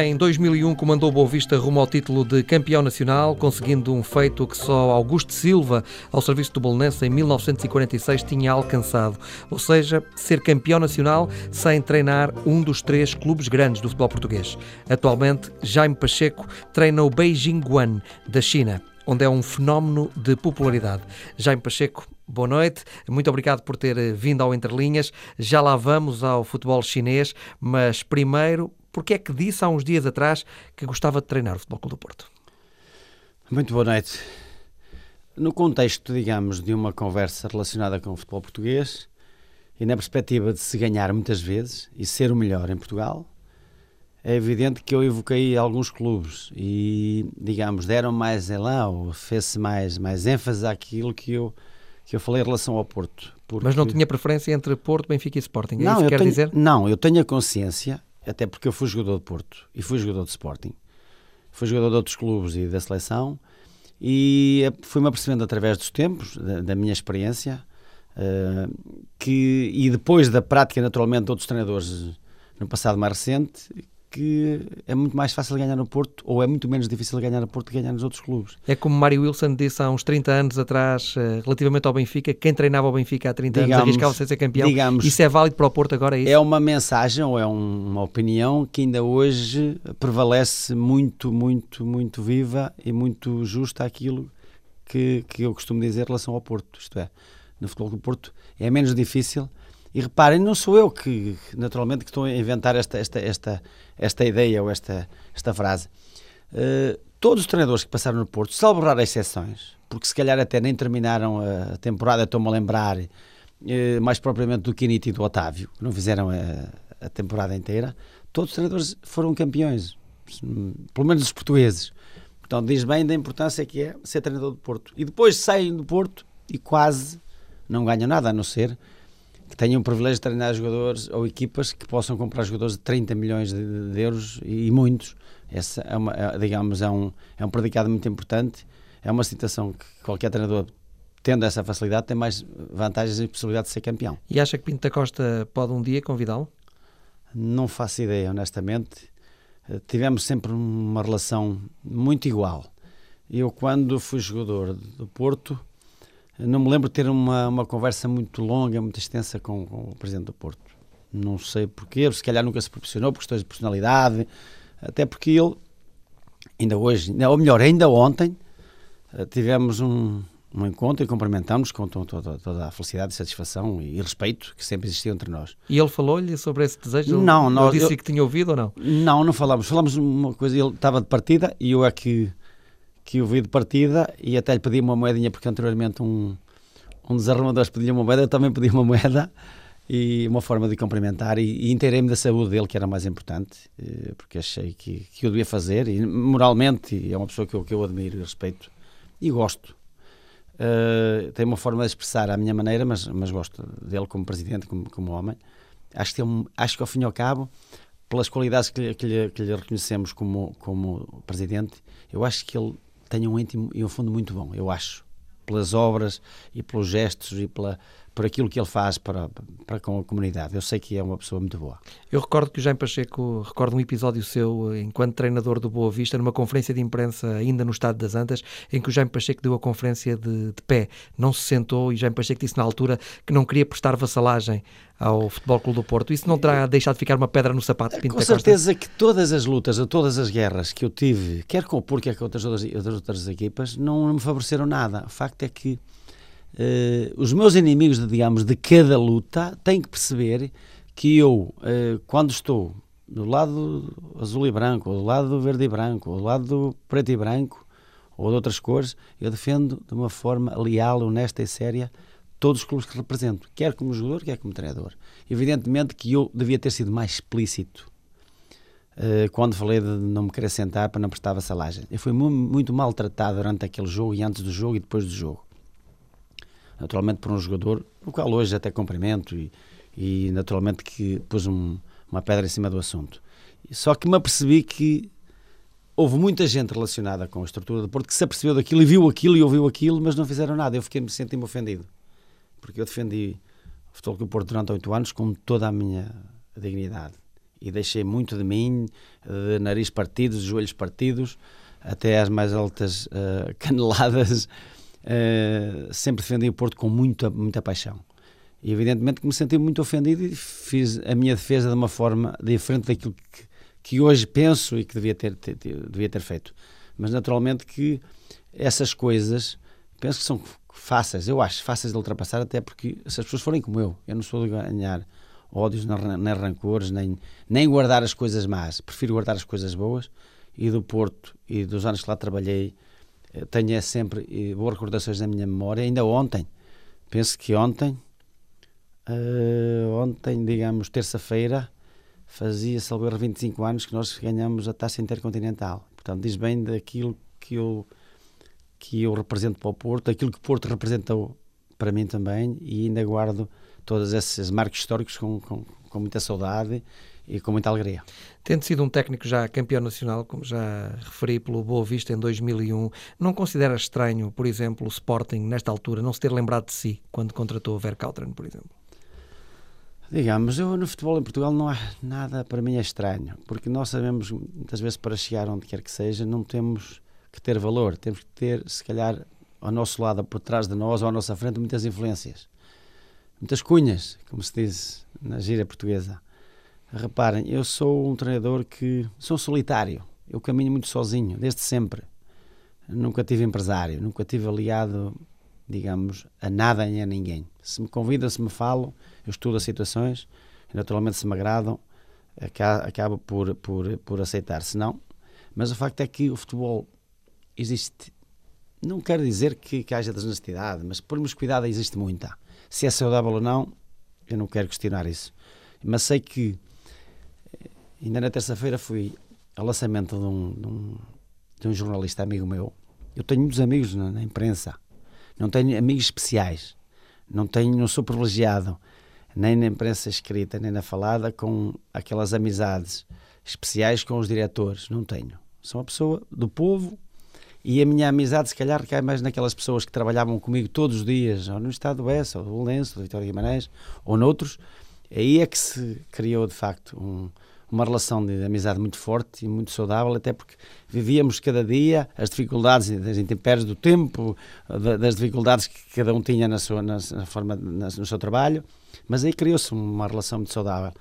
Em 2001 comandou Boa Vista rumo ao título de campeão nacional, conseguindo um feito que só Augusto Silva, ao serviço do Bolonense em 1946, tinha alcançado. Ou seja, ser campeão nacional sem treinar um dos três clubes grandes do futebol português. Atualmente, Jaime Pacheco treina o Beijing Guan, da China onde é um fenómeno de popularidade. Jaime Pacheco, boa noite. Muito obrigado por ter eh, vindo ao Interlinhas. Já lá vamos ao futebol chinês, mas primeiro, porque é que disse há uns dias atrás que gostava de treinar o Futebol Clube do Porto? Muito boa noite. No contexto, digamos, de uma conversa relacionada com o futebol português e na perspectiva de se ganhar muitas vezes e ser o melhor em Portugal, é evidente que eu evoquei alguns clubes e, digamos, deram mais elan ou fez-se mais, mais ênfase àquilo que eu, que eu falei em relação ao Porto. Porque... Mas não tinha preferência entre Porto, Benfica e Sporting, é não, quer tenho, dizer? Não, eu tenho a consciência, até porque eu fui jogador de Porto e fui jogador de Sporting, fui jogador de outros clubes e da seleção e fui-me apercebendo através dos tempos, da, da minha experiência, uh, que, e depois da prática naturalmente de outros treinadores no passado mais recente, que é muito mais fácil ganhar no Porto, ou é muito menos difícil ganhar no Porto que ganhar nos outros clubes. É como Mário Wilson disse há uns 30 anos atrás, eh, relativamente ao Benfica, quem treinava o Benfica há 30 digamos, anos arriscava-se a ser campeão. Digamos, isso é válido para o Porto agora, é isso? É uma mensagem ou é uma opinião que ainda hoje prevalece muito, muito, muito viva e muito justa aquilo que, que eu costumo dizer em relação ao Porto. Isto é, no futebol do Porto é menos difícil e reparem, não sou eu que, naturalmente, que estou a inventar esta, esta, esta, esta ideia ou esta, esta frase. Uh, todos os treinadores que passaram no Porto, salvo raras exceções, porque se calhar até nem terminaram a temporada, estou-me a lembrar, uh, mais propriamente do Quinito e do Otávio, que não fizeram a, a temporada inteira, todos os treinadores foram campeões, pelo menos os portugueses. Então diz bem da importância que é ser treinador do Porto. E depois saem do Porto e quase não ganham nada, a não ser tenham o privilégio de treinar jogadores ou equipas que possam comprar jogadores de 30 milhões de, de euros e, e, muitos. Essa é, uma, é, digamos, é um, é um predicado muito importante. É uma situação que qualquer treinador, tendo essa facilidade, tem mais vantagens e possibilidade de ser campeão. E acha que Pinto da Costa pode um dia convidá-lo? Não faço ideia, honestamente. Eh, tivemos sempre uma relação muito igual. Eu, quando fui jogador do Porto, não me lembro de ter uma, uma conversa muito longa, muito extensa com, com o Presidente do Porto. Não sei porquê, se calhar nunca se proporcionou por questões de personalidade, até porque ele, ainda hoje, ou melhor, ainda ontem, eh, tivemos um, um encontro e cumprimentamos com toda, toda, a felicidade satisfação e, respeito que sempre existiu entre nós. E ele falou-lhe sobre esse desejo? Não, não. Ele disse eu, que tinha ouvido ou não? Não, não falamos. Falamos uma coisa, ele estava de partida e eu é que que eu vi de partida e até lhe pedi uma moedinha, porque anteriormente um, um dos arrumadores pedia uma moeda, eu também pedi uma moeda e uma forma de cumprimentar e, e inteirei-me da saúde dele, que era mais importante, eh, porque achei que, que eu devia fazer e moralmente é uma pessoa que eu, que eu admiro e respeito e gosto. Uh, tem uma forma de expressar à minha maneira, mas, mas gosto dele como presidente, como, como homem. Acho que, um, acho que ao fim e ao cabo, pelas qualidades que que lhe, que lhe reconhecemos como, como presidente, eu acho que ele tenha um íntimo e um fundo muito bom, eu acho. Pelas obras e pelos gestos e pela, por aquilo que ele faz para, para com a comunidade. Eu sei que é uma pessoa muito boa. Eu recordo que o Jaime Pacheco, recordo um episódio seu enquanto treinador do Boa Vista, numa conferência de imprensa ainda no Estado das Antas, em que o Jaime Pacheco deu a conferência de, de pé, não se sentou e o Jaime Pacheco disse na altura que não queria prestar vassalagem ao Futebol Clube do Porto. Isso não terá deixado de ficar uma pedra no sapato? Pinto com certeza que todas as lutas, todas as guerras que eu tive, quer com o Porto, quer com outras, outras, outras equipas, não me favoreceram nada. O facto é que uh, os meus inimigos, digamos, de cada luta têm que perceber que eu, uh, quando estou do lado azul e branco, ou do lado do verde e branco, ou do lado do preto e branco, ou de outras cores, eu defendo de uma forma leal, honesta e séria todos os clubes que represento, quer como jogador, quer como treinador. Evidentemente que eu devia ter sido mais explícito uh, quando falei de não me querer sentar para não prestar vassalagem. Eu fui muito maltratado durante aquele jogo e antes do jogo e depois do jogo. Naturalmente por um jogador, o qual hoje até cumprimento e, e naturalmente que pus um, uma pedra em cima do assunto. Só que me apercebi que houve muita gente relacionada com a estrutura do Porto que se apercebeu daquilo e viu aquilo e ouviu aquilo, mas não fizeram nada. Eu fiquei me sentindo ofendido porque eu defendi o Futebol Clube Porto durante oito anos com toda a minha dignidade e deixei muito de mim, de nariz partido, de joelhos partidos, até às mais altas uh, caneladas. Uh, sempre defendi o Porto com muita, muita paixão. E evidentemente que me senti muito ofendido e fiz a minha defesa de uma forma diferente daquilo que, que hoje penso e que devia ter, ter, devia ter feito. Mas naturalmente que essas coisas penso que são fáceis, eu acho fáceis de ultrapassar, até porque se as pessoas forem como eu, eu não sou de ganhar ódios, nem rancores, nem, nem guardar as coisas más. Prefiro guardar as coisas boas. E do Porto e dos anos que lá trabalhei, eh, tenho é sempre eh, boas recordações na minha memória. Ainda ontem, penso que ontem, uh, ontem, digamos, terça-feira, fazia, salvo 25 anos que nós ganhamos a taça intercontinental. Portanto, diz bem daquilo que eu, que eu represento para o Porto, aquilo que o Porto representou para mim também, e ainda guardo todos esses marcos históricos com, com, com muita saudade e com muita alegria. Tendo sido um técnico já campeão nacional, como já referi pelo Boa Vista em 2001, não considera estranho, por exemplo, o Sporting, nesta altura, não se ter lembrado de si quando contratou o Verkautren, por exemplo? Digamos, eu no futebol em Portugal não há nada para mim é estranho, porque nós sabemos muitas vezes para chegar onde quer que seja, não temos que ter valor, temos que ter, se calhar, ao nosso lado, por trás de nós ou à nossa frente, muitas influências muitas cunhas, como se diz na gíria portuguesa. Reparem, eu sou um treinador que sou solitário, eu caminho muito sozinho, desde sempre. Nunca tive empresário, nunca tive aliado, digamos, a nada nem a ninguém. Se me convidam, se me falam, eu estudo as situações naturalmente se me agradam, acabo por, por, por aceitar. Se não, mas o facto é que o futebol existe. Não quero dizer que, que haja desonestidade, mas por cuidado existe muita. Se é saudável ou não, eu não quero questionar isso. Mas sei que ainda na terça-feira fui ao lançamento de um, de, um, de um, jornalista amigo meu. Eu tenho muitos amigos na, na, imprensa, não tenho amigos especiais, não tenho, não sou privilegiado nem na imprensa escrita nem na falada com aquelas amizades especiais com os diretores, não tenho. Sou uma pessoa do povo e a minha amizade, se calhar, recai mais naquelas pessoas que trabalhavam comigo todos os dias, ou no Estado do Oeste, ou do Lenço, do Vitória Guimarães, ou noutros. Aí é que se criou, de facto, um, uma relação de amizade muito forte e muito saudável, até porque vivíamos cada dia as dificuldades das intempéries do tempo, das dificuldades que cada um tinha na sua na, forma no seu trabalho, mas aí criou-se uma relação muito saudável.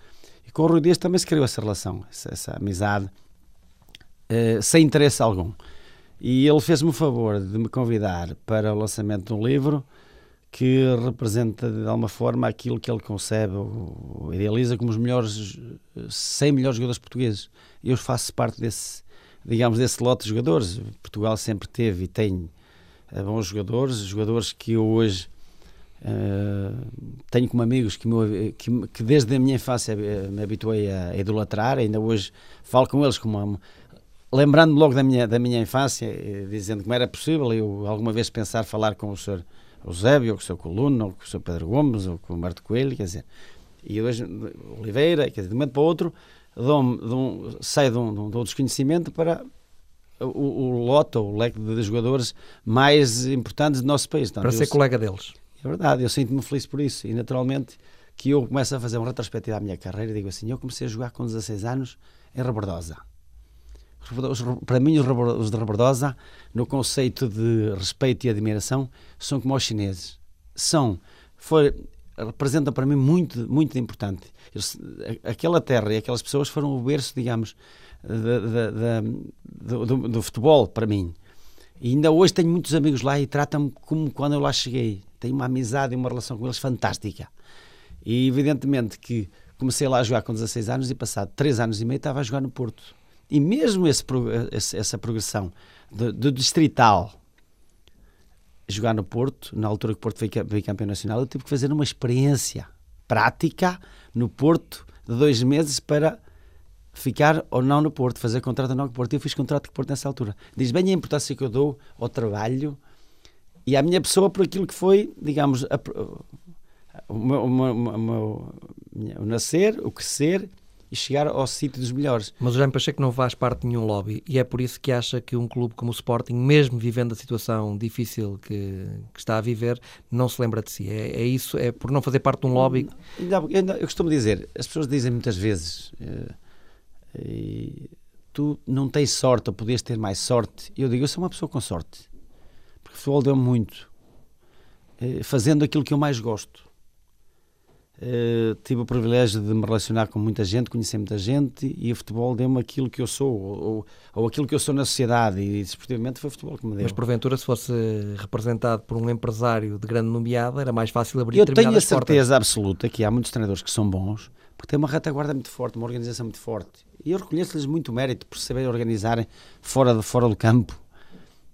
E com o Rui Dias também se criou essa relação, essa, essa amizade, eh, sem interesse algum. E ele fez-me o favor de me convidar para o lançamento de um livro que representa de alguma forma aquilo que ele concebe ou idealiza como os melhores 100 melhores jogadores portugueses. Eu faço parte desse, digamos, desse lote de jogadores. Portugal sempre teve e tem eh, bons jogadores, jogadores que eu hoje uh, tenho como amigos que, me, que, que, desde a minha infância me habituei a idolatrar, ainda hoje falo com eles como uma, lembrando-me logo da minha, da minha infância, eh, dizendo não era possível eu alguma vez pensar falar com o Sr. Eusébio, ou com o Sr. Coluno, ou com o Sr. Pedro Gomes, ou com o Marto Coelho, quer dizer, e hoje Oliveira, quer dizer, de um momento para o outro, de um, sai de um, de um desconhecimento para o, o lote, ou o leque de jogadores mais importantes do nosso país. Então, para ser colega deles. É verdade, eu sinto-me feliz por isso, e naturalmente que eu começo a fazer uma retrospectiva à minha carreira e digo assim, eu comecei a jogar com 16 anos em Rebordosa para mim, os de Rebordosa, no conceito de respeito e admiração, são como os chineses. São, foi, representam para mim muito, muito importante. Eles, aquela terra e aquelas pessoas foram o berço, digamos, do, do, do, futebol para mim. E ainda hoje tenho muitos amigos lá e tratam-me como quando eu lá cheguei. Tenho uma amizade e uma relação com eles fantástica. E evidentemente que comecei lá a jogar com 16 anos e passado 3 anos e meio estava a jogar no Porto. E mesmo esse, essa progressão do, distrital jogar no Porto, na altura que o Porto veio campeão nacional, eu tive que fazer uma experiência prática no Porto de dois meses para ficar ou não no Porto, fazer contrato ou não no Porto. Eu fiz contrato com o Porto nessa altura. Diz bem a importância que eu dou ao trabalho e à minha pessoa por aquilo que foi, digamos, a, o, meu, o, meu, o, meu, o nascer, o crescer e chegar ao sítio dos melhores. Mas o Jaime Pacheco não faz parte de nenhum lobby e é por isso que acha que um clube como o Sporting, mesmo vivendo a situação difícil que, que está a viver, não se lembra de si. É, é, isso, é por não fazer parte de um lobby. Eu, eu costumo dizer, as pessoas dizem muitas vezes, uh, E tu não tens sorte ou podias ter mais sorte. Eu digo, eu sou uma pessoa com sorte. Porque o futebol deu muito. Eh, fazendo aquilo que eu mais gosto. Uh, tive o privilégio de me relacionar com muita gente, conhecer muita gente e o futebol deu-me aquilo que eu sou, ou, ou, aquilo que eu sou na sociedade, e desportivamente foi o futebol que me deu. Mas porventura, se fosse representado por um empresário de grande nomeada, era mais fácil abrir Eu tenho a portas. certeza absoluta que há muitos treinadores que são bons, porque têm uma retaguarda muito forte, uma organização muito forte. E eu reconheço-lhes muito mérito por saber organizarem fora, de, fora do campo.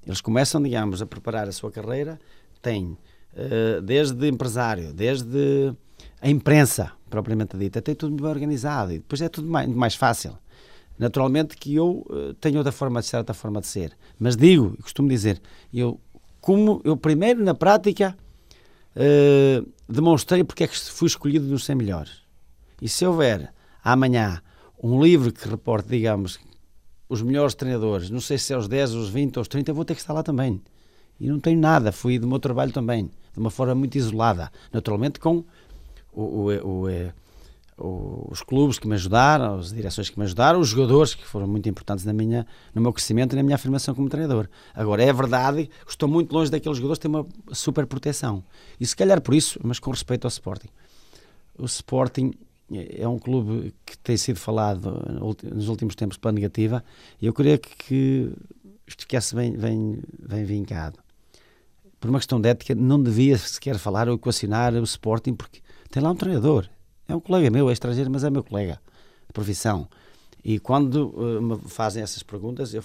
Eles começam, digamos, a preparar a sua carreira, têm uh, desde empresário, desde a imprensa, propriamente dita, tem tudo bem organizado e depois é tudo mais, mais fácil. Naturalmente que eu uh, tenho outra forma de ser, outra forma de ser. Mas digo, costumo dizer, eu, como eu primeiro na prática uh, demonstrei porque é que fui escolhido nos 100 melhores. E se houver amanhã um livro que reporte, digamos, os melhores treinadores, não sei se é os 10, os 20 ou os 30, eu vou ter que estar lá também. E não tenho nada, fui do meu trabalho também, de uma forma muito isolada, naturalmente com o, o, o, os clubes que me ajudaram, as direções que me ajudaram, os jogadores que foram muito importantes na minha, no meu crescimento e na minha afirmação como treinador. Agora, é verdade estou muito longe daqueles jogadores que têm uma super proteção. E se calhar por isso, mas com respeito ao Sporting. O Sporting é um clube que tem sido falado nos últimos tempos pela negativa e eu queria que, que isto ficasse bem, bem, bem vincado. Por uma questão de ética, não devia sequer falar ou equacionar o Sporting porque tem lá um treinador. É um colega meu, é estrangeiro, mas é meu colega de profissão. E quando uh, me fazem essas perguntas, eu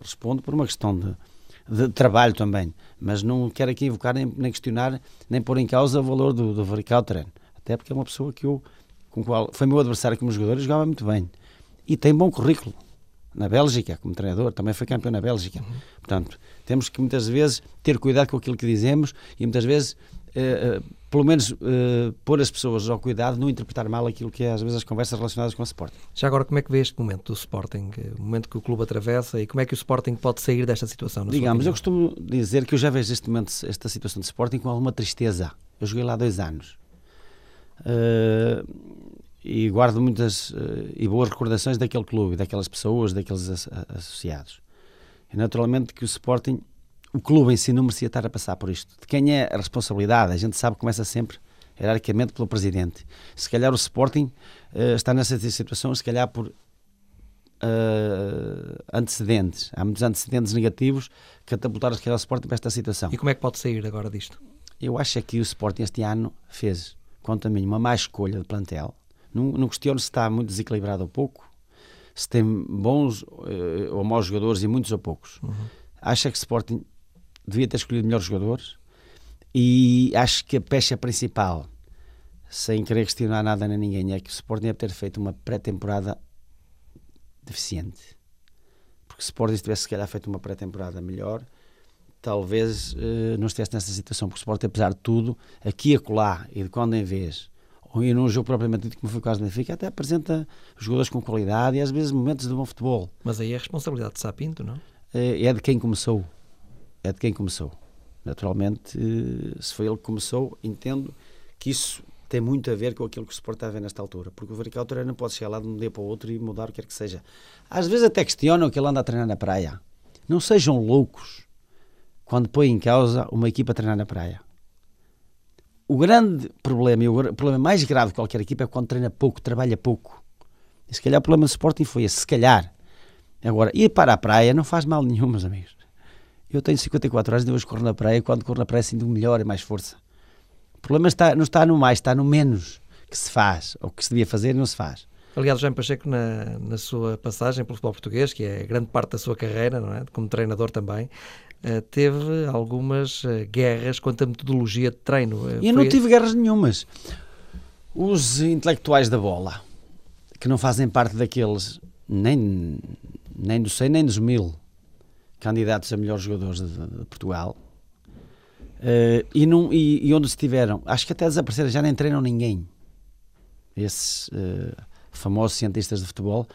respondo por uma questão de, de, trabalho também. Mas não quero aqui invocar, nem, nem, questionar, nem pôr em causa o valor do, do Varical Até porque é uma pessoa que eu, com qual foi meu adversário como jogador e jogava muito bem. E tem bom currículo. Na Bélgica, como treinador, também foi campeão na Bélgica. Uhum. Portanto, temos que muitas vezes ter cuidado com aquilo que dizemos e muitas vezes pelo menos uh, pôr as pessoas ao cuidado, não interpretar mal aquilo que é às vezes as conversas relacionadas com o Sporting. Já agora, como é que vê este momento do Sporting, o momento que o clube atravessa e como é que o Sporting pode sair desta situação? Digamos, eu costumo dizer que eu já vejo este momento, esta situação de Sporting com alguma tristeza. Eu joguei lá dois anos e guardo muitas e boas recordações daquele clube, daquelas pessoas, daqueles associados. E naturalmente que o Sporting o clube em si não merecia estar a passar por isto. De quem é a responsabilidade? A gente sabe que começa sempre, hierarquicamente, pelo presidente. Se calhar o Sporting uh, está nessa situação, se calhar por uh, antecedentes. Há muitos antecedentes negativos que catapultaram, se calhar, o Sporting para esta situação. E como é que pode sair agora disto? Eu acho é que o Sporting este ano fez, quanto a mim, uma má escolha de plantel. Não, não questiono se está muito desequilibrado ou pouco, se tem bons uh, ou maus jogadores e muitos ou poucos. Uhum. Acho que o Sporting devia ter escolhido melhores jogadores e acho que a pecha principal, sem querer questionar nada nem ninguém, é que o Sporting deve ter feito uma pré-temporada deficiente. Porque se o Sporting tivesse, se calhar, feito uma pré-temporada melhor, talvez uh, não estivesse nessa situação. Porque o Sporting, apesar de tudo, aqui e acolá, e de quando em vez, ou em um jogo propriamente dito, como foi o caso do Benfica, até apresenta jogadores com qualidade e às vezes momentos de bom futebol. Mas aí é a responsabilidade de Sapinto, não? Uh, é de quem começou é de quem começou. Naturalmente, eh, se foi ele que começou, entendo que isso tem muito a ver com aquilo que o Sport está a ver nesta altura, porque o Varical não pode chegar lá de um dia para o outro e mudar o que quer que seja. Às vezes até questionam que ele anda a treinar na praia. Não sejam loucos quando põem em causa uma equipa a treinar na praia. O grande problema, e o problema mais grave de qualquer equipa é quando treina pouco, trabalha pouco. E se calhar o problema do Sporting foi esse, se calhar. Agora, ir para a praia não faz mal nenhum, meus amigos. Eu tenho 54 anos e hoje corro na praia. Quando corro na praia sinto melhor e mais força. O problema está, não está no mais, está no menos que se faz, ou que se devia fazer e não se faz. Aliás, Jaime Pacheco, na, na sua passagem pelo futebol português, que é grande parte da sua carreira, não é? como treinador também, uh, teve algumas uh, guerras quanto à metodologia de treino. Uh, eu não tive guerras nenhumas. Os intelectuais da bola, que não fazem parte daqueles, nem, nem dos 100 nem dos mil, candidatos a melhores jogadores de, de Portugal. Uh, e, num, e, e, onde estiveram, acho que até desapareceram, já nem treinam ninguém. Esses uh, famosos cientistas de futebol.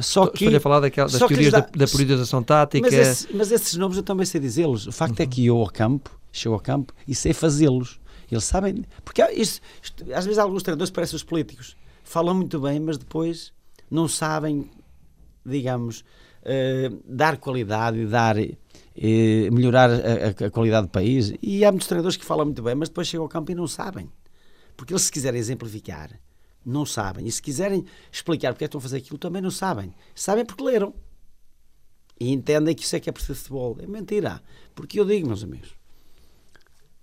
Só que, Estou a falar daquela, das teorias dá, da, da periodização tática. Mas, esse, mas, esses nomes eu também sei dizê-los. O facto é uhum. é que eu ao campo, chego ao campo e sei fazê-los. Eles sabem. Porque isto, isto, às vezes alguns treinadores parecem os políticos. Falam muito bem, mas depois não sabem, digamos, dar qualidade e dar uh, melhorar a, a, qualidade do país. E há muitos treinadores que falam muito bem, mas depois chegam ao campo e não sabem. Porque eles, se quiserem exemplificar, não sabem. E se quiserem explicar porque é que estão a fazer aquilo, também não sabem. Sabem porque leram. E entendem que isso é que é preciso de futebol. É mentira. Porque eu digo, meus amigos,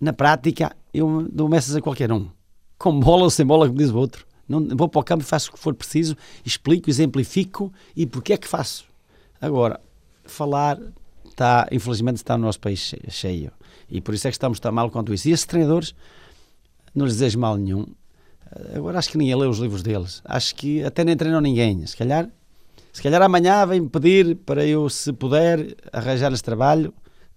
na prática, eu dou messas a qualquer um. Com bola ou sem bola, como diz o outro. Não, vou para o campo e faço o que for preciso, explico, exemplifico e porque é que faço. Agora, falar está, infelizmente, está no nosso país cheio. E por isso é que estamos tão mal quanto isso. E esses treinadores, não lhes desejo mal nenhum. Agora acho que ninguém lê os livros deles. Acho que até nem treinam ninguém. Se calhar, se calhar amanhã vem pedir para eu, se puder, arranjar esse trabalho.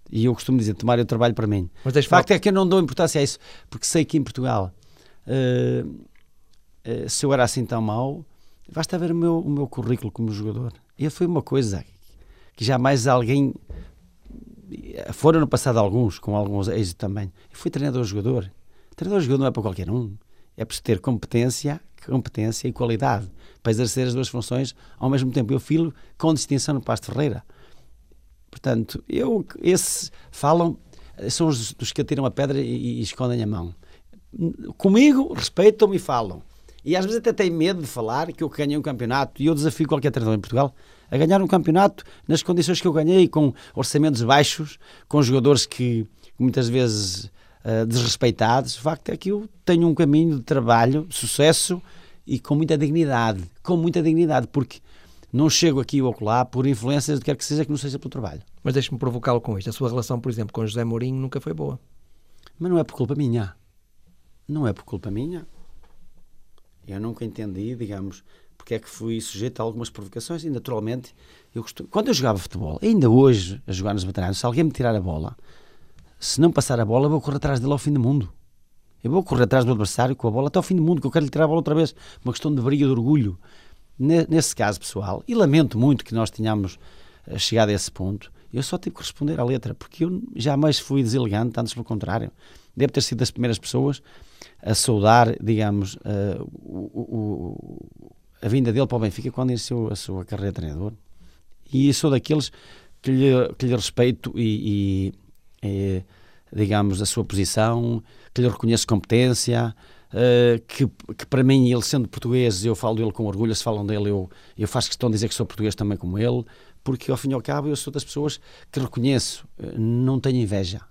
E eu costumo dizer, tomar o trabalho para mim. Mas o facto é que eu não dou importância a isso, porque sei que em Portugal, uh, uh, se eu era assim tão mau, basta ver o meu, o meu currículo como jogador. E foi uma coisa que jamais alguém. Foram no passado alguns, com alguns êxitos também. Eu fui treinador-jogador. Treinador-jogador não é para qualquer um. É preciso ter competência, competência e qualidade para exercer as duas funções ao mesmo tempo. Eu filo com distinção no Pasto Ferreira. Portanto, eu, esses falam, são os dos que atiram a pedra e, e escondem a mão. Comigo, respeitam-me e falam. E às vezes até têm medo de falar que eu ganhei um campeonato. E eu desafio qualquer treinador em Portugal a ganhar um campeonato nas condições que eu ganhei, com orçamentos baixos, com jogadores que muitas vezes uh, desrespeitados. O facto é que eu tenho um caminho de trabalho, de sucesso e com muita dignidade. Com muita dignidade, porque não chego aqui ou lá por influências de quer que seja que não seja pelo trabalho. Mas deixe-me provocá-lo com isto. A sua relação, por exemplo, com José Mourinho nunca foi boa. Mas não é por culpa minha. Não é por culpa minha. Eu nunca entendi, digamos, porque é que fui sujeito a algumas provocações e, naturalmente, eu costumo... quando eu jogava futebol, ainda hoje, a jogar nos veteranos, se alguém me tirar a bola, se não passar a bola, vou correr atrás dele ao fim do mundo. Eu vou correr atrás do adversário com a bola até ao fim do mundo, que eu quero lhe tirar a bola outra vez. Uma questão de briga, de orgulho. Nesse caso, pessoal, e lamento muito que nós tenhamos eh, chegado a esse ponto, eu só tive que responder à letra, porque eu jamais fui deselegante, antes pelo contrário. Devo ter sido das primeiras pessoas a saudar, digamos, uh, o, o, a vinda dele para o Benfica quando iniciou a sua carreira de treinador. E sou daqueles que lhe, que lhe respeito e, e, e, digamos, a sua posição, que lhe reconheço competência, uh, que, que para mim, ele sendo português, eu falo dele com orgulho, se falam dele, eu, eu faço questão de dizer que sou português também como ele, porque ao fim e ao cabo eu sou das pessoas que reconheço, uh, não tenho inveja.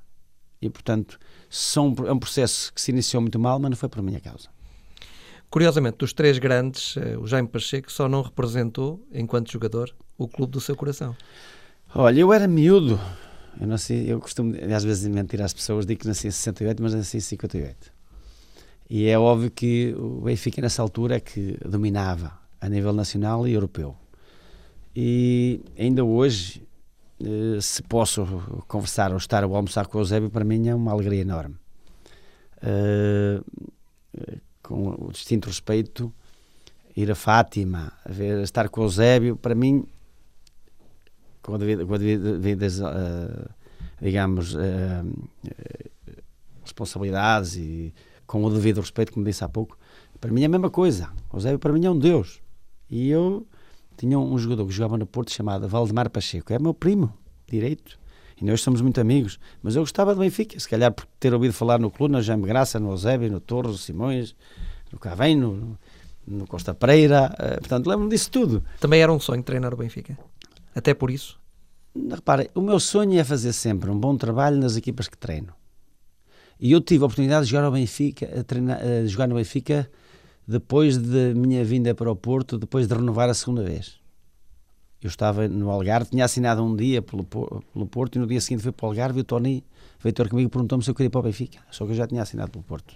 E, portanto, são, é um processo que se iniciou muito mal, mas não foi por minha causa. Curiosamente, dos três grandes, eh, o Jaime Pacheco só não representou, enquanto jogador, o clube do seu coração. Olha, eu era miúdo. Eu nasci, eu costumo às vezes mentir às pessoas, digo que nasci em 68, mas nasci em 58. E é óbvio que o Benfica nessa altura é que dominava a nível nacional e europeu. E ainda hoje, se posso conversar ou estar ou almoçar com o Eusébio, para mim é uma alegria enorme. Uh, com o distinto respeito, ir a Fátima, a ver, estar com o Eusébio, para mim, com a devida, com a devida uh, digamos, responsabilidades e com o devido respeito, como disse há pouco, para mim é a mesma coisa. O Eusébio para mim é um Deus. E eu tinha um jogador que jogava no Porto chamado Valdemar Pacheco, é meu primo direito. E nós somos muito amigos, mas eu gostava do Benfica, se calhar por ter ouvido falar no clube, no Jaime Graça, no Eusébio, no Torres, no Simões, no Cavém, no, no Costa Pereira, uh, portanto lembro-me disso tudo. Também era um sonho treinar o Benfica? Até por isso? Repare, o meu sonho é fazer sempre um bom trabalho nas equipas que treino. E eu tive a oportunidade de jogar, ao Benfica, a, treinar, a jogar no Benfica depois da minha vinda para o Porto, depois de renovar a segunda vez. Eu estava no Algarve, tinha assinado um dia pelo, pelo Porto e no dia seguinte fui para o Algarve e o Tony veio ter comigo e perguntou-me se eu queria ir para o Benfica. Só que eu já tinha assinado pelo Porto.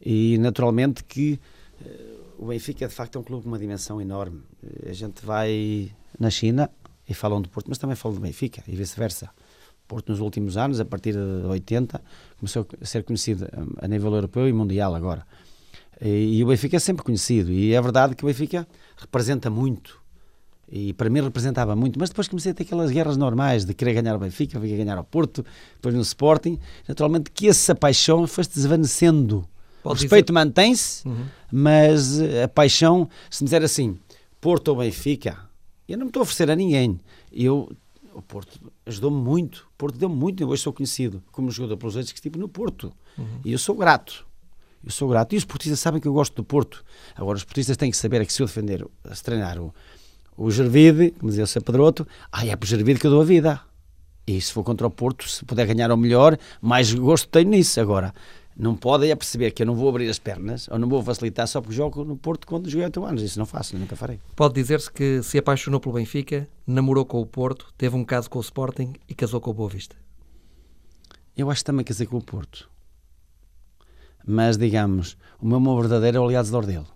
E naturalmente que uh, o Benfica de facto é um clube com uma dimensão enorme. A gente vai na China e falam do Porto, mas também falam do Benfica e vice-versa. Porto nos últimos anos, a partir de 80, começou a ser conhecido a nível europeu e mundial agora. E, e o Benfica é sempre conhecido e é verdade que o Benfica representa muito e para mim representava muito, mas depois comecei a ter aquelas guerras normais de querer ganhar o Benfica, querer ganhar o Porto, depois no Sporting, naturalmente que essa paixão foi-se desvanecendo. Pode o respeito mantém-se, uhum. mas a paixão, se me dizer assim, Porto ou Benfica, eu não me estou a oferecer a ninguém. Eu, o Porto ajudou-me muito. O Porto deu-me muito. Eu hoje sou conhecido como jogador pelos outros que estive no Porto. Uhum. E eu sou grato. Eu sou grato. E os portistas sabem que eu gosto do Porto. Agora, os portistas têm que saber é que se eu defender, se treinar o, o Gervide, como dizia o Sr. Pedroto, ah, é para o Gervide que eu dou a vida. E se for contra o Porto, se puder ganhar ao melhor, mais gosto tenho nisso. Agora, não podem é perceber que eu não vou abrir as pernas ou não vou facilitar só porque jogo no Porto quando joguei 8 anos. Isso não faço, nunca farei. Pode dizer-se que se apaixonou pelo Benfica, namorou com o Porto, teve um caso com o Sporting e casou com o Boa Vista. Eu acho que também casei com o Porto. Mas, digamos, o meu amor verdadeiro é o Aliados de Ordelo.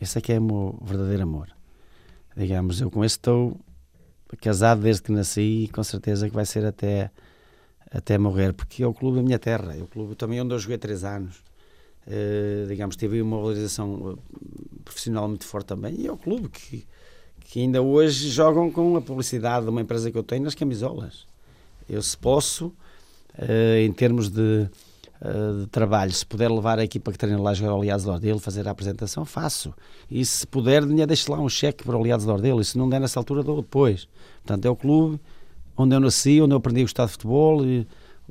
Esse é que é o meu verdadeiro amor. Digamos, eu com esse estou casado desde que nasci e com certeza que vai ser até até morrer, porque é o clube da minha terra, é o clube também onde eu joguei três anos. Uh, digamos, tive uma valorização eh, profissional muito forte também, e é o clube que, que ainda hoje jogam com a publicidade de uma empresa que eu tenho nas camisolas. Eu, se posso, uh, em termos de, de, trabalho, se puder levar a equipa que treina lá jogar ao Aliados de Ordelo, fazer a apresentação, faço. E se puder, deixo lá um cheque para o Aliados de Ordelo, e se não der nessa altura, dou depois. Portanto, é o clube onde eu nasci, onde eu aprendi a gostar de futebol,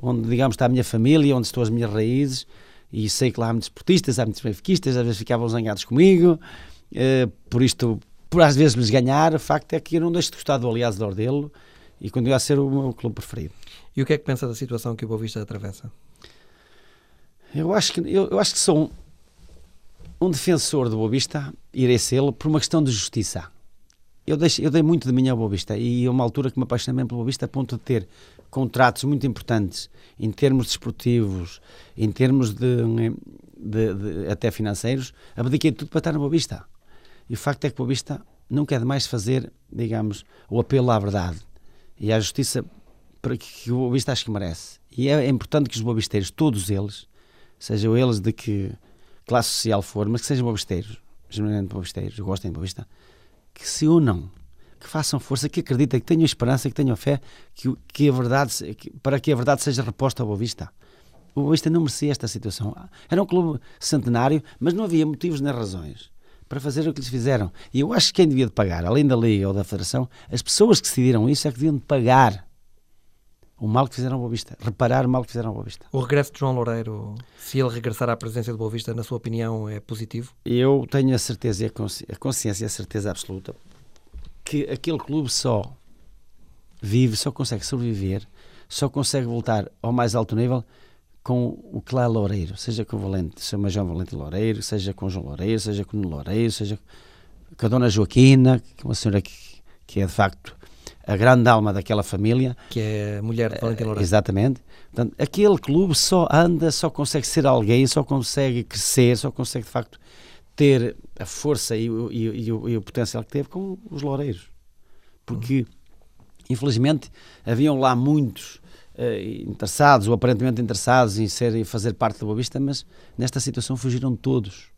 onde, digamos, está a minha família, onde estão as minhas raízes. E sei que lá há muitos esportistas, há muitos benfiquistas, às vezes ficavam zangados comigo, eh, por isto, por às vezes me ganhar. O facto é que eu não deixo de gostar do Aliás de Ordelo e continua a ser o meu clube preferido. E o que é que pensa da situação que o Boa Vista atravessa? Eu acho que, eu, eu acho que sou um, um defensor do Boa Vista, irei ser por uma questão de justiça eu, deixo, eu dei muito de mim ao Boa Vista e é uma altura que me apaixonei pelo Boa Vista a ponto de ter contratos muito importantes em termos desportivos, em termos de, de, de, até financeiros, abdiquei tudo para estar no Boa Vista. E o facto é que o Boa Vista não quer demais fazer, digamos, o apelo à verdade e à justiça para que o Boa Vista acho que merece. E é, é importante que os boavisteiros, todos eles, sejam eles de que classe social for, mas que sejam boavisteiros, genuinamente boavisteiros, gostem de Boa Vista, que se unam, que façam força, que acreditem, que tenham esperança, que tenham fé, que, que a verdade, que, para que a verdade seja reposta ao Boa Vista. O Boa Vista não merecia esta situação. Era um clube centenário, mas não havia motivos nem razões para fazer o que lhes fizeram. E eu acho que quem devia de pagar, além da Liga ou da Federação, as pessoas que decidiram isso é que deviam de pagar o mal que fizeram ao Boa Vista, reparar o mal que fizeram ao Boa Vista. O regresso de João Loureiro, se ele regressar à presença do Boa Vista, na sua opinião, é positivo? Eu tenho a certeza e a, consci a consciência a certeza absoluta que aquele clube só vive, só consegue sobreviver, só consegue voltar ao mais alto nível com o que lá é Loureiro, seja com o Valente, seja João Valente Loureiro, seja com João Loureiro, seja com o Loureiro, seja com a Dona Joaquina, que é uma senhora que, que é de facto a grande alma daquela família. Que é a mulher de Valentim Lourenço. Exatamente. Portanto, aquele clube só anda, só consegue ser alguém, só consegue crescer, só consegue de facto ter a força e o, e, e o, e o potencial que teve com os Loureiros. Porque, uhum. infelizmente, haviam lá muitos uh, interessados, ou aparentemente interessados em ser e fazer parte do Boa Vista, mas nesta situação fugiram todos.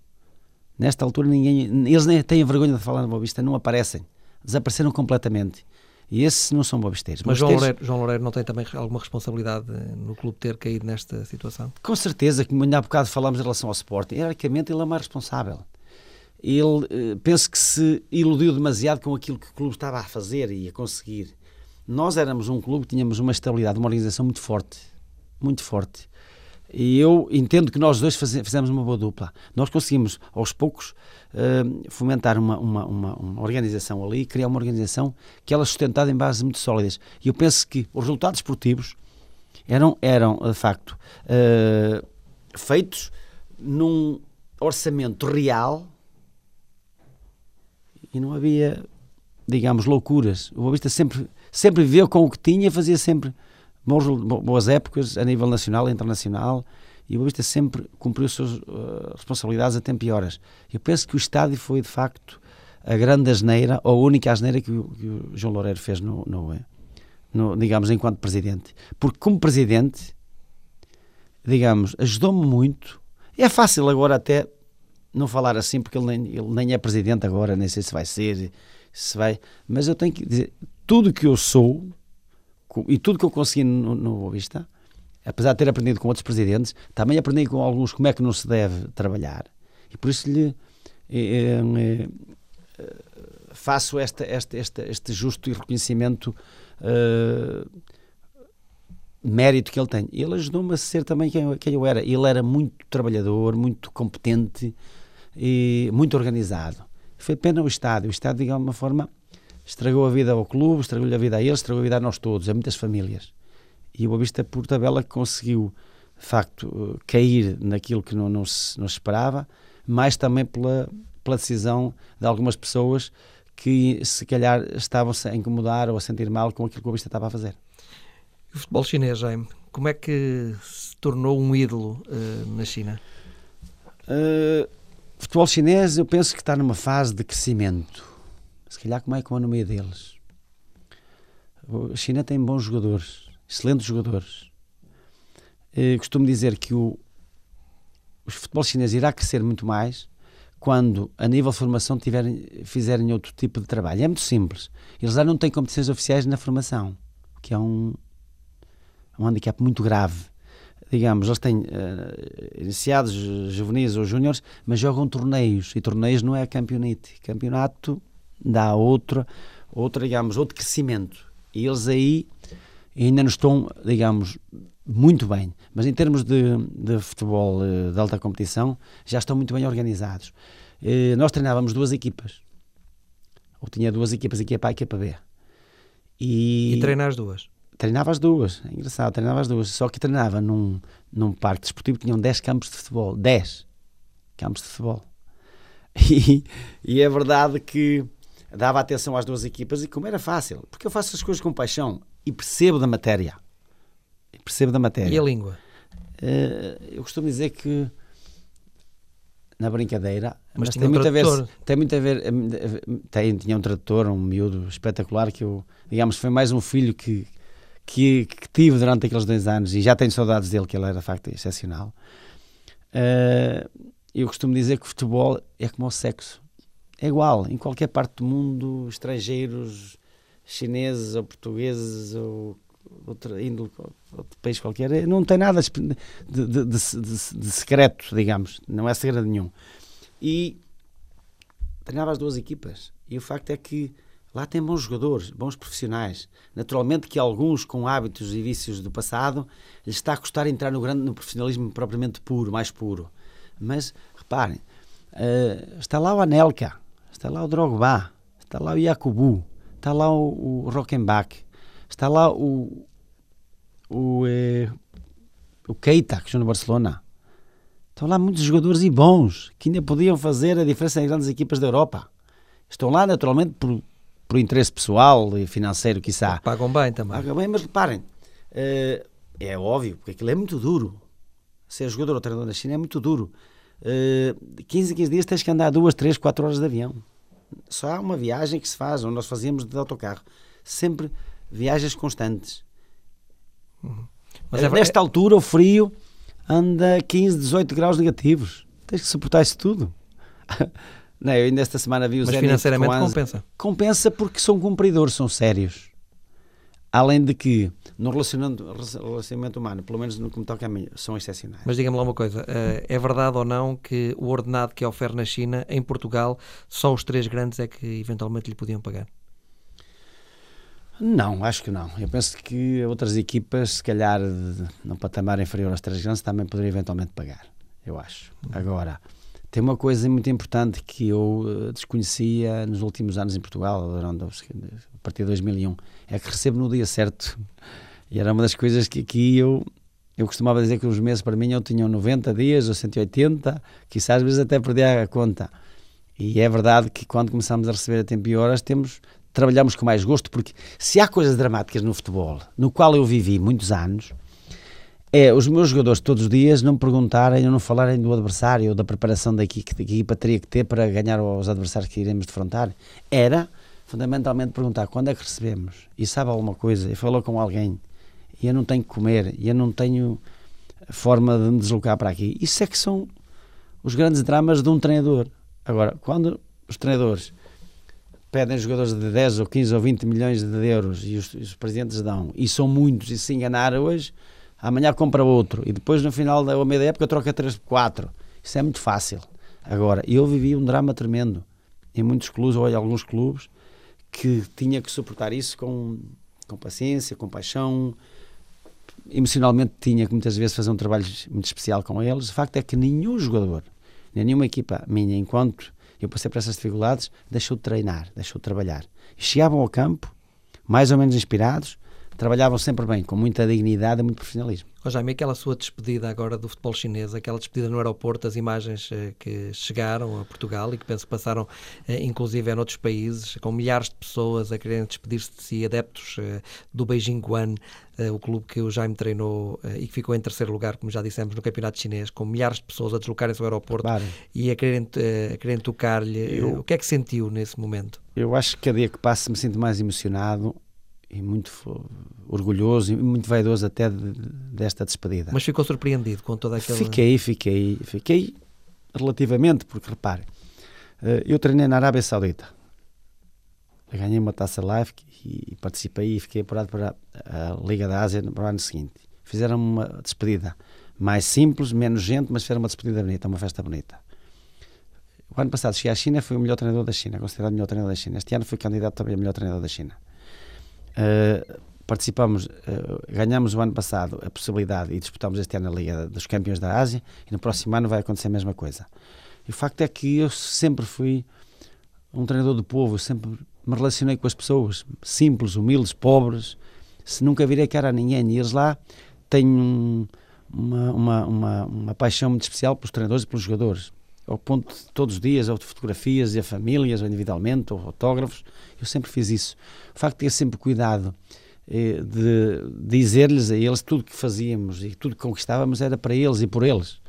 Nesta altura, ninguém, eles nem têm vergonha de falar no Boa Vista, não aparecem. Desapareceram completamente. E esses não são bobisteiros. Mas João Loureiro, João Loureiro não tem também alguma responsabilidade no clube ter caído nesta situação? Com certeza, como ainda há bocado falámos em relação ao Sporting, hierarquicamente ele é mais responsável. Ele, eh, penso que se iludiu demasiado com aquilo que o clube estava a fazer e a conseguir. Nós éramos um clube que tínhamos uma estabilidade, uma organização muito forte. Muito forte. E eu entendo que nós dois fizemos uma boa dupla. Nós conseguimos, aos poucos, uh, fomentar uma, uma, uma, uma, organização ali, criar uma organização que ela é sustentada em bases muito sólidas. E eu penso que os resultados esportivos eram, eram de facto, uh, feitos num orçamento real e não havia, digamos, loucuras. O Boa sempre, sempre viveu com o que tinha, fazia sempre bons, boas épocas a nível nacional e internacional e o Boa Vista sempre cumpriu as suas uh, responsabilidades a tempo e. Eu penso que o estádio foi, de facto, a grande asneira, ou a única asneira que o, que o João Loureiro fez, no, no, no, digamos, enquanto presidente. Porque, como presidente, digamos, ajudou-me muito. É fácil agora até não falar assim, porque ele nem, ele nem é presidente agora, nem sei se vai ser, se vai. Mas eu tenho que dizer, tudo que eu sou e tudo que eu consegui no, no Boa Vista, apesar de ter aprendido com outros presidentes, também aprendi com alguns como é que não se deve trabalhar. E por isso lhe eh, eh, faço esta, esta, esta, este justo e reconhecimento uh, mérito que ele tem. Ele ajudou-me a ser também quem quem eu era. Ele era muito trabalhador, muito competente e muito organizado. Foi pena o Estado. O Estado, de alguma forma, estragou a vida ao clube, estragou-lhe a vida a ele, estragou a vida a nós todos, a muitas famílias. E o Boa Vista, por tabela, conseguiu, de facto, cair naquilo que não, não, se, não se esperava, mas também pela, pela decisão de algumas pessoas que, se calhar, estavam-se a incomodar ou a sentir mal com aquilo que o Boa Vista estava a fazer. O futebol chinês, Jaime, como é que se tornou um ídolo uh, na China? Uh, futebol chinês, eu penso que está numa fase de crescimento. Se calhar como é que no meio deles. A China tem bons jogadores, excelentes jogadores. Uh, costumo dizer que o, o futebol chinês irá crescer muito mais quando, a nível de formação, tiverem, fizerem outro tipo de trabalho. É muito simples. Eles já não têm competições oficiais na formação, que é um, um handicap muito grave. Digamos, eles têm uh, iniciados, juvenis ou júniores, mas jogam torneios, e torneios não é campeonato. Campeonato dá outro, outro, digamos, outro crescimento. E eles aí ainda não estão, digamos, muito bem. Mas em termos de, de futebol uh, de alta competição, já estão muito bem organizados. Uh, nós treinávamos duas equipas. Ou tinha duas equipas, equipa A e equipa B. E, e treinar as duas? Treinava as duas, é engraçado, treinava as duas. Só que treinava num, num parque desportivo que tinham 10 campos de futebol. 10 campos de futebol. E, e é verdade que dava atenção às duas equipas e como era fácil, porque eu faço as coisas com paixão e percebo da matéria. Percebo da matéria. E a língua? Uh, eu costumo dizer que na brincadeira, mas, mas tem, um muito tradutor. a ver, tem muito a ver, tem, tinha um tradutor, um miúdo espetacular que eu, digamos, foi mais um filho que, que, que, tive durante aqueles dois anos e já tenho saudades dele, que ele era de facto excepcional. Uh, eu costumo dizer que o futebol é como o sexo, é igual em qualquer parte do mundo, estrangeiros, chineses ou portugueses ou outra índole, outro país qualquer, não tem nada de, de, de, de, secreto, digamos, não é segredo nenhum. E treinava as duas equipas. E o facto é que Lá tem bons jogadores, bons profissionais. Naturalmente que alguns com hábitos e vícios do passado lhes está a custar entrar no grande no profissionalismo propriamente puro, mais puro. Mas reparem, uh, está lá o Anelka, está lá o Drogba, está lá o Yakubu, está lá o, o Rockenbach, está lá o o, eh, o Keita que jogou no Barcelona. Estão lá muitos jogadores e bons que ainda podiam fazer a diferença em grandes equipas da Europa. Estão lá naturalmente por por interesse pessoal e financeiro, quiçá. Pagam bem também. Pagam bem, mas reparem, uh, é óbvio, porque aquilo é muito duro. Ser jogador ou treinador na China é muito duro. Uh, 15 em 15 dias tens que andar duas, três, quatro horas de avião. Só há uma viagem que se faz, onde nós fazíamos de autocarro. Sempre viagens constantes. Uhum. Mas é, Nesta altura, o frio anda 15, 18 graus negativos. Tens que suportar isso tudo. Não, eu ainda esta semana vi o Mas Zenit financeiramente com compensa? Compensa porque são cumpridores, são sérios. Além de que, no relacionamento, relacionamento humano, pelo menos no que me toca a mim, são excepcionais. Mas diga-me lá uma coisa, eh, é verdade ou não que o ordenado que oferece na China, em Portugal, só os três grandes é que eventualmente lhe podiam pagar? Não, acho que não. Eu penso que outras equipas, se calhar num patamar inferior aos três grandes, também poderiam eventualmente pagar. Eu acho. Agora, tem uma coisa muito importante que eu eh, desconhecia nos últimos anos em Portugal, a partir de 2001, é que recebo no dia certo. E era uma das coisas que aqui eu, eu costumava dizer que os meses para mim eu tinham 90 dias ou 180, que às vezes até perdia a conta. E é verdade que quando começamos a receber a tempo e horas, temos, trabalhamos com mais gosto, porque se há coisas dramáticas no futebol, no qual eu vivi muitos anos, é os meus jogadores todos os dias não perguntarem ou não falarem do adversário ou da preparação daqui que a equipa teria que ter para ganhar os adversários que iremos defrontar. Era fundamentalmente perguntar quando é que recebemos e sabe alguma coisa e falou com alguém e eu não tenho que comer e eu não tenho forma de me deslocar para aqui. Isso é que são os grandes dramas de um treinador. Agora, quando os treinadores pedem jogadores de 10 ou 15 ou 20 milhões de euros e os, os presidentes dão, e são muitos, e se enganar hoje, amanhã compra outro e depois no final da meia época troca 3 por 4. Isso é muito fácil. Agora, eu vivi um drama tremendo em muitos clubes, ou em alguns clubes, que tinha que suportar isso com, com paciência, com paixão. Emocionalmente tinha que muitas vezes fazer um trabalho muito especial com eles. O facto é que nenhum jogador, nenhuma equipa minha, enquanto eu passei por essas dificuldades, deixou de treinar, deixou de trabalhar. Chegavam ao campo, mais ou menos inspirados, trabalhavam sempre bem, com muita dignidade e muito profissionalismo. Oh, Jaime, aquela sua despedida agora do futebol chinês, aquela despedida no aeroporto, as imagens eh, que chegaram a Portugal e que penso que passaram eh, inclusive em outros países, com milhares de pessoas a quererem despedir-se de si, adeptos eh, do Beijing Guan, o clube que o Jaime treinou e que ficou em terceiro lugar, como já dissemos, no campeonato chinês, com milhares de pessoas a deslocarem-se ao aeroporto claro. e a quererem, a quererem tocar-lhe. O que é que sentiu nesse momento? Eu acho que cada dia que passa me sinto mais emocionado e muito orgulhoso e muito vaidoso até de, desta despedida. Mas ficou surpreendido com toda aquela... Fiquei, fiquei, fiquei relativamente, porque repare, eh, eu treinei na Arábia Saudita, ganhei uma taça live e participei e fiquei apurado para a Liga da Ásia no ano seguinte. Fizeram uma despedida mais simples, menos gente, mas fizeram uma despedida bonita, uma festa bonita. O ano passado cheguei à China, fui o melhor treinador da China, considerado o melhor treinador da China. Este ano fui candidato também a melhor treinador da China. Uh, participamos, uh, ganhamos o ano passado a possibilidade e disputamos este ano a Liga dos Campeões da Ásia e no próximo ano vai acontecer a mesma coisa. E o facto é que eu sempre fui um treinador do povo, sempre me relacionei com as pessoas, simples, humildes, pobres, se nunca virei cara a ninguém. E eles lá têm um, uma, uma, uma, uma paixão muito especial pelos treinadores e pelos jogadores ao ponto de todos os dias, ou de fotografias e a famílias, ou individualmente, ou autógrafos, eu sempre fiz isso. O facto de ter sempre cuidado eh, de dizer-lhes a eles tudo que fazíamos e tudo que conquistávamos era para eles e por eles.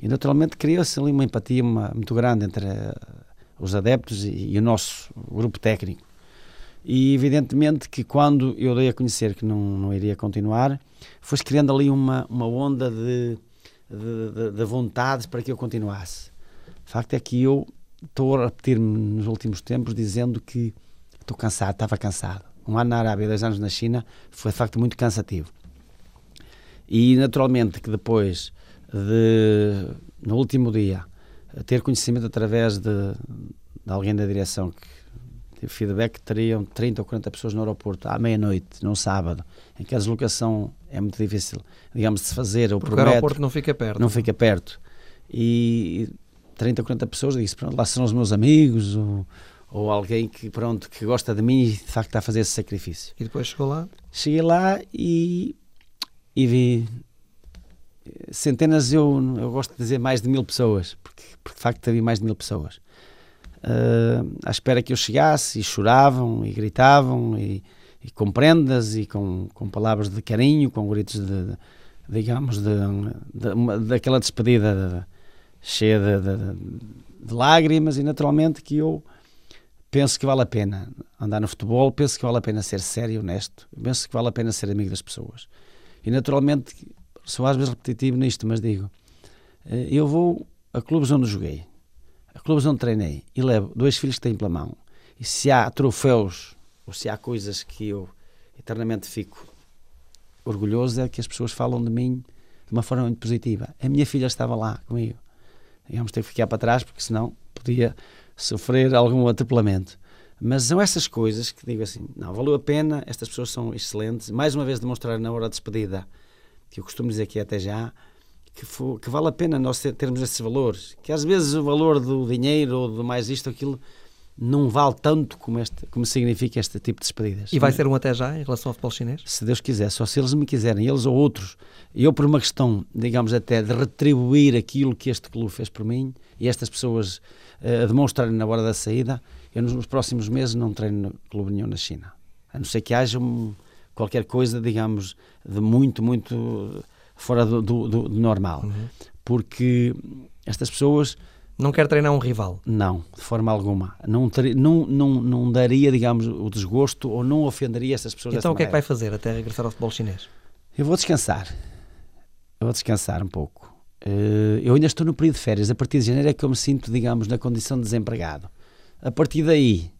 E naturalmente criou-se ali uma empatia uma, muito grande entre uh, os adeptos e, e, o nosso grupo técnico. E evidentemente que quando eu dei a conhecer que não, não iria continuar, foi-se criando ali uma, uma onda de, de, de, de para que eu continuasse. O facto é que eu estou a repetir-me nos últimos tempos dizendo que estou cansado, estava cansado. Um ano na Arábia, dois anos na China, foi de facto muito cansativo. E naturalmente que depois de, no último dia, ter conhecimento através de, de alguém da direção que teve feedback que teriam 30 ou 40 pessoas no aeroporto à meia-noite, num sábado, em que a deslocação é muito difícil, digamos, de se fazer. Porque o aeroporto não fica perto. Não fica perto. E 30 ou 40 pessoas, disse, pronto, lá são os meus amigos, ou, ou alguém que, pronto, que gosta de mim e de facto está a fazer esse sacrifício. E depois chegou lá? Cheguei lá e, e vi centenas, eu, eu gosto de dizer mais de mil pessoas, porque, porque de facto havia mais de mil pessoas. Uh, à espera que eu chegasse e choravam e gritavam e, e com prendas e com, com palavras de carinho, com gritos de, de digamos, de, de, daquela despedida cheia de, de, de, lágrimas e naturalmente que eu penso que vale a pena andar no futebol, penso que vale a pena ser sério e honesto, penso que vale a pena ser amigo das pessoas. E naturalmente, sou às vezes repetitivo nisto, mas digo, eh, eu vou a clubes onde joguei, a clubes onde treinei e levo dois filhos que têm pela mão. E se há troféus ou se há coisas que eu eternamente fico orgulhoso é que as pessoas falam de mim de uma forma muito positiva. A minha filha estava lá comigo íamos ter que ficar para trás porque senão podia sofrer algum atropelamento. Mas são essas coisas que digo assim, não, valeu a pena, estas pessoas são excelentes. Mais uma vez demonstrar na hora de despedida, que eu costumo dizer que é até já, que, for, que vale a pena nós termos esses valores. Que às vezes o valor do dinheiro ou do mais isto ou aquilo não vale tanto como, este, como significa este tipo de despedidas. E vai ser um até já em relação ao futebol chinês? Se Deus quiser, só se eles me quiserem, eles ou outros. Eu, por uma questão, digamos até, de retribuir aquilo que este clube fez por mim e estas pessoas uh, demonstrarem na hora da saída, eu nos, próximos meses não treino no clube nenhum na China. A não ser que haja um, qualquer coisa, digamos, de muito, muito fora do, do, do normal. Uhum. Porque estas pessoas não quer treinar um rival? Não, de forma alguma. Não, não, não, não daria, digamos, o desgosto ou não ofenderia essas pessoas Então o que maneira. é que vai fazer até regressar ao futebol chinês? Eu vou descansar. Eu vou descansar um pouco. Eh, eu ainda estou no período de férias. A partir de janeiro é que eu me sinto, digamos, na condição de desempregado. A partir daí,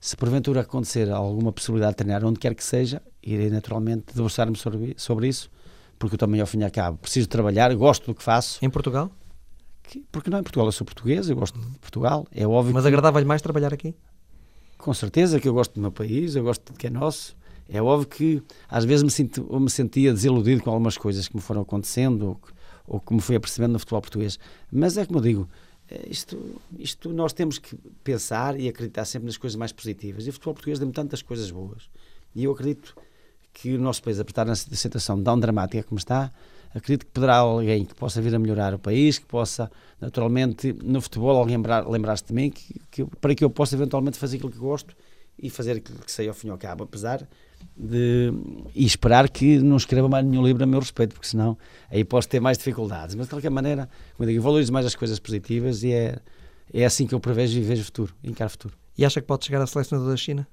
se porventura acontecer alguma possibilidade de treinar onde quer que seja, irei naturalmente debruçar-me sobre, sobre isso, porque eu também, ao fim e ao cabo, preciso trabalhar, gosto do que faço. Em Portugal? Que, porque não é Portugal, eu sou português, eu gosto de Portugal, é óbvio. Mas agradava-lhe mais trabalhar aqui? Com certeza que eu gosto do meu país, eu gosto de que é nosso. É óbvio que às vezes me, sinto, me sentia desiludido com algumas coisas que me foram acontecendo ou que, ou que me fui apercebendo no futebol português. Mas é como eu digo, eh, isto, isto nós temos que pensar e acreditar sempre nas coisas mais positivas. E o futebol português dá-me tantas coisas boas. E eu acredito que o nosso país, apesar da situação tão dramática como está, acredito que poderá alguém que possa vir a melhorar o país, que possa, naturalmente, no futebol, alguém lembrar-se de mim, que, que, para que eu possa eventualmente fazer aquilo que gosto e fazer aquilo que sei ao fim e ao cabo, apesar de. e esperar que não escreva mais nenhum livro a meu respeito, porque senão aí posso ter mais dificuldades. Mas de qualquer maneira, como eu digo, eu valorizo mais as coisas positivas e é, é assim que eu prevejo e vejo o futuro, encaro o futuro. E acha que pode chegar à selecionador da China?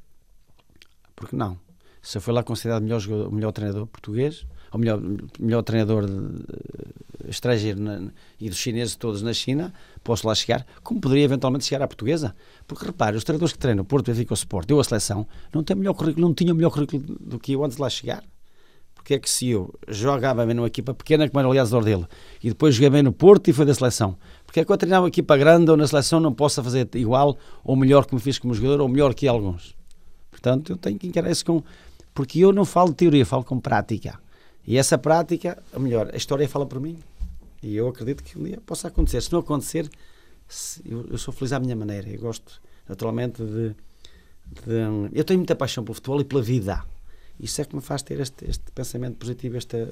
Porque não? Se eu fui lá considerado o melhor, jogador, melhor treinador português, ou melhor, melhor treinador de, estrangeiro na, e dos chineses todos na China, posso lá chegar, como poderia eventualmente chegar à portuguesa. Porque repare, os treinadores que treinam Porto, Benfica ou Sport, eu a seleção, não, tem melhor currículo, não tinha melhor currículo do que eu antes de lá chegar. Porque é que se eu jogava bem numa equipa pequena, como era aliás dele, e depois joguei bem no Porto e foi da seleção, porque é que eu treinava uma equipa grande ou na seleção não possa fazer igual ou melhor que me fiz como jogador ou melhor que alguns? Portanto, eu tenho que encarar isso com. Porque eu não falo de teoria, falo com prática. E essa prática, ou melhor, a história fala por mim. E eu acredito que um dia possa acontecer. Se não acontecer, se, eu, eu, sou feliz à minha maneira. Eu gosto, naturalmente, de, de, Eu tenho muita paixão pelo futebol e pela vida. Isso é que me faz ter este, este pensamento positivo, esta,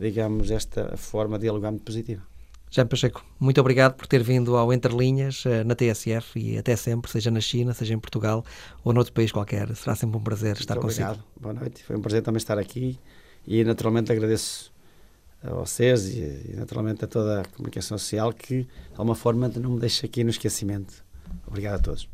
digamos, esta forma de dialogar muito positiva. Jean Pacheco, muito obrigado por ter vindo ao Entre Linhas eh, na TSF e até sempre, seja na China, seja em Portugal ou noutro país qualquer. Será sempre um prazer estar muito consigo. Obrigado, boa noite. Foi um prazer também estar aqui e naturalmente agradeço a vocês e, e, naturalmente a toda a comunicação social que de alguma forma não me deixa aqui no esquecimento. Obrigado a todos.